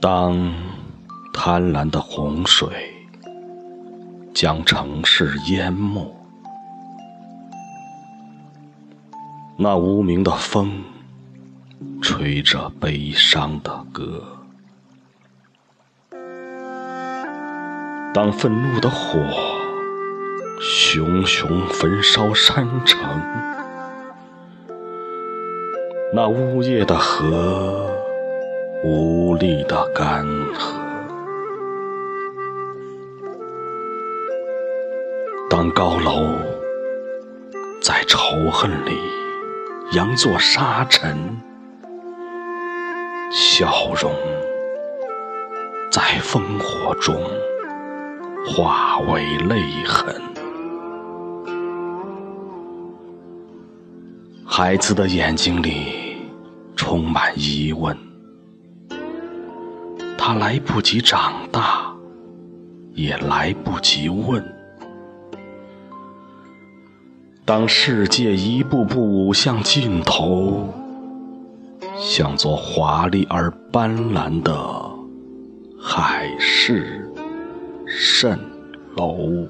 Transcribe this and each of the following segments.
当贪婪的洪水将城市淹没那无名的风吹着悲伤的歌。当愤怒的火熊熊焚烧山城，那呜咽的河。无力的干涸。当高楼在仇恨里扬作沙尘，笑容在烽火中化为泪痕。孩子的眼睛里充满疑问。他来不及长大，也来不及问。当世界一步步舞向尽头，像座华丽而斑斓的海市蜃楼，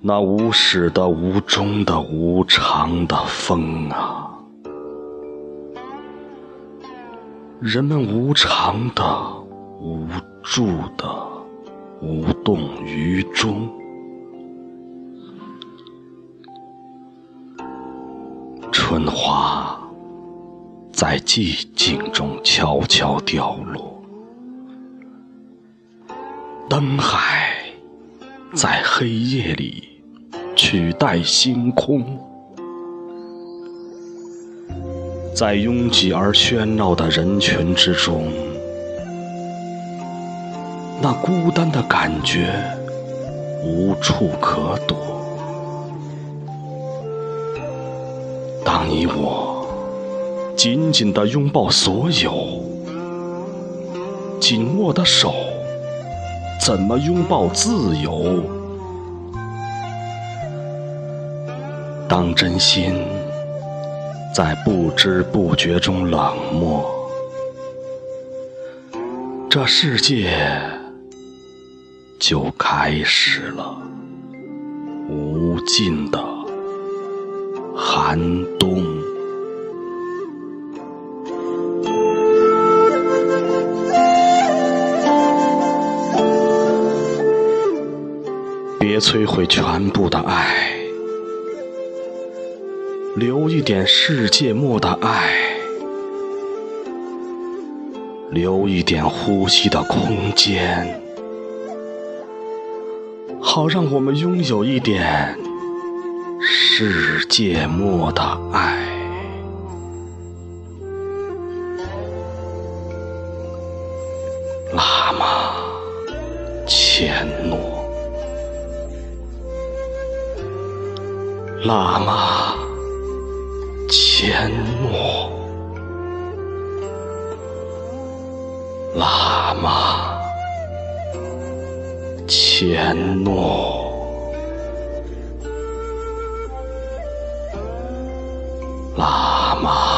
那无始的、无终的、无常的风啊！人们无常的、无助的、无动于衷。春花在寂静中悄悄掉落，灯海在黑夜里取代星空。在拥挤而喧闹的人群之中，那孤单的感觉无处可躲。当你我紧紧地拥抱所有，紧握的手怎么拥抱自由？当真心。在不知不觉中冷漠，这世界就开始了无尽的寒冬。摧毁全部的爱。留一点世界末的爱，留一点呼吸的空间，好让我们拥有一点世界末的爱。喇嘛。千诺，喇嘛，千诺，喇嘛，